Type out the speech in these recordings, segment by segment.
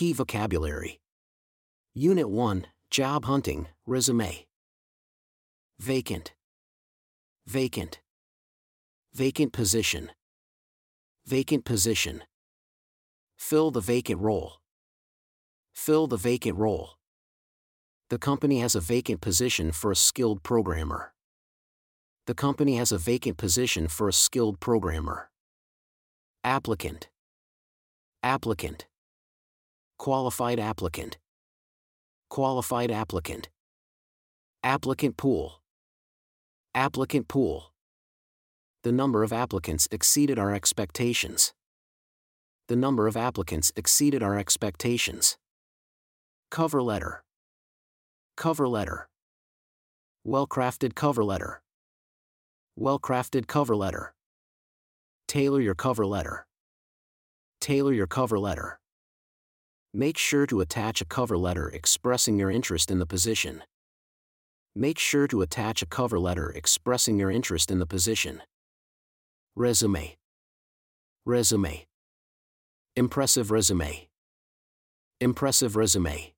vocabulary. Unit 1 Job Hunting, Resume. Vacant. Vacant. Vacant position. Vacant position. Fill the vacant role. Fill the vacant role. The company has a vacant position for a skilled programmer. The company has a vacant position for a skilled programmer. Applicant. Applicant. Qualified applicant. Qualified applicant. Applicant pool. Applicant pool. The number of applicants exceeded our expectations. The number of applicants exceeded our expectations. Cover letter. Cover letter. Well crafted cover letter. Well crafted cover letter. Tailor your cover letter. Tailor your cover letter. Make sure to attach a cover letter expressing your interest in the position. Make sure to attach a cover letter expressing your interest in the position. Resume. Resume. Impressive resume. Impressive resume.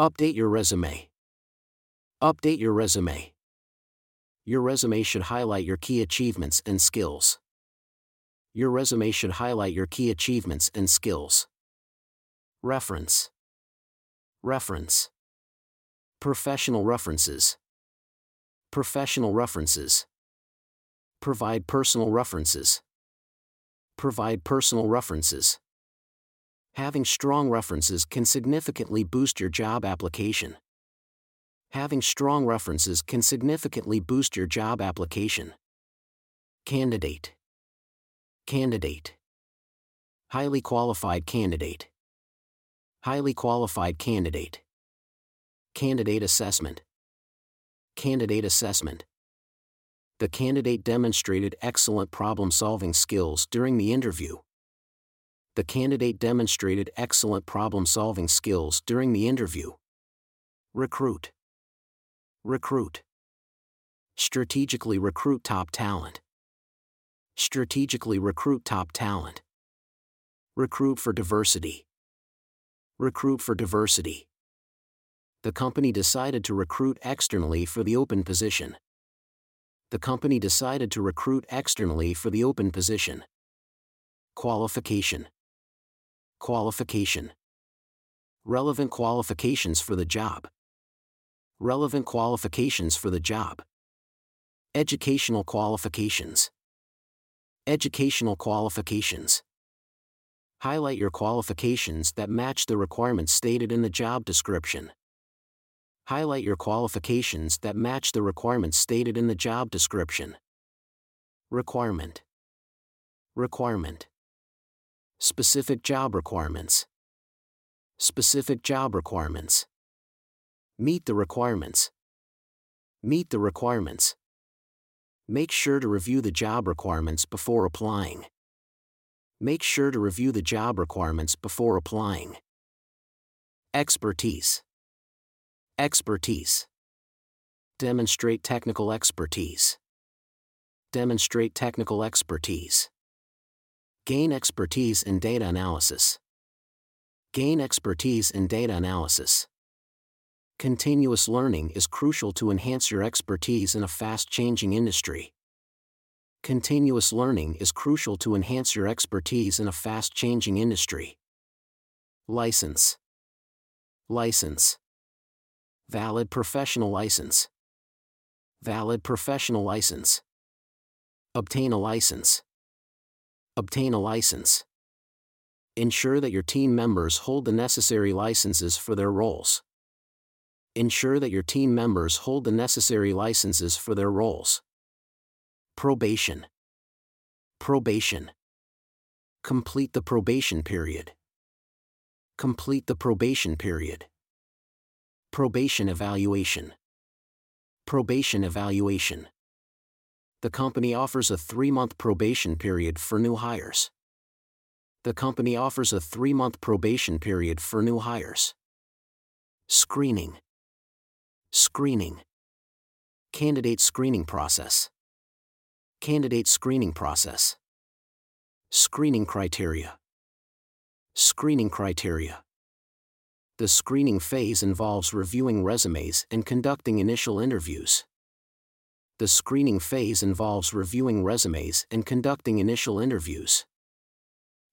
Update your resume. Update your resume. Your resume should highlight your key achievements and skills. Your resume should highlight your key achievements and skills. Reference. Reference. Professional references. Professional references. Provide personal references. Provide personal references. Having strong references can significantly boost your job application. Having strong references can significantly boost your job application. Candidate. Candidate. Highly qualified candidate. Highly qualified candidate. Candidate assessment. Candidate assessment. The candidate demonstrated excellent problem solving skills during the interview. The candidate demonstrated excellent problem solving skills during the interview. Recruit. Recruit. Strategically recruit top talent. Strategically recruit top talent. Recruit for diversity. Recruit for diversity. The company decided to recruit externally for the open position. The company decided to recruit externally for the open position. Qualification. Qualification. Relevant qualifications for the job relevant qualifications for the job. Educational qualifications. Educational qualifications. Highlight your qualifications that match the requirements stated in the job description. Highlight your qualifications that match the requirements stated in the job description. Requirement. Requirement. Specific job requirements. Specific job requirements. Meet the requirements. Meet the requirements. Make sure to review the job requirements before applying. Make sure to review the job requirements before applying. Expertise. Expertise. Demonstrate technical expertise. Demonstrate technical expertise. Gain expertise in data analysis. Gain expertise in data analysis. Continuous learning is crucial to enhance your expertise in a fast changing industry. Continuous learning is crucial to enhance your expertise in a fast changing industry. License. License. Valid professional license. Valid professional license. Obtain a license. Obtain a license. Ensure that your team members hold the necessary licenses for their roles ensure that your team members hold the necessary licenses for their roles. Probation. Probation. Complete the probation period. Complete the probation period. Probation evaluation. Probation evaluation. The company offers a three month probation period for new hires. The company offers a three month probation period for new hires. Screening. Screening. Candidate screening process. Candidate screening process. Screening criteria. Screening criteria. The screening phase involves reviewing resumes and conducting initial interviews. The screening phase involves reviewing resumes and conducting initial interviews.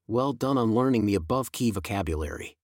Well done on learning the above key vocabulary.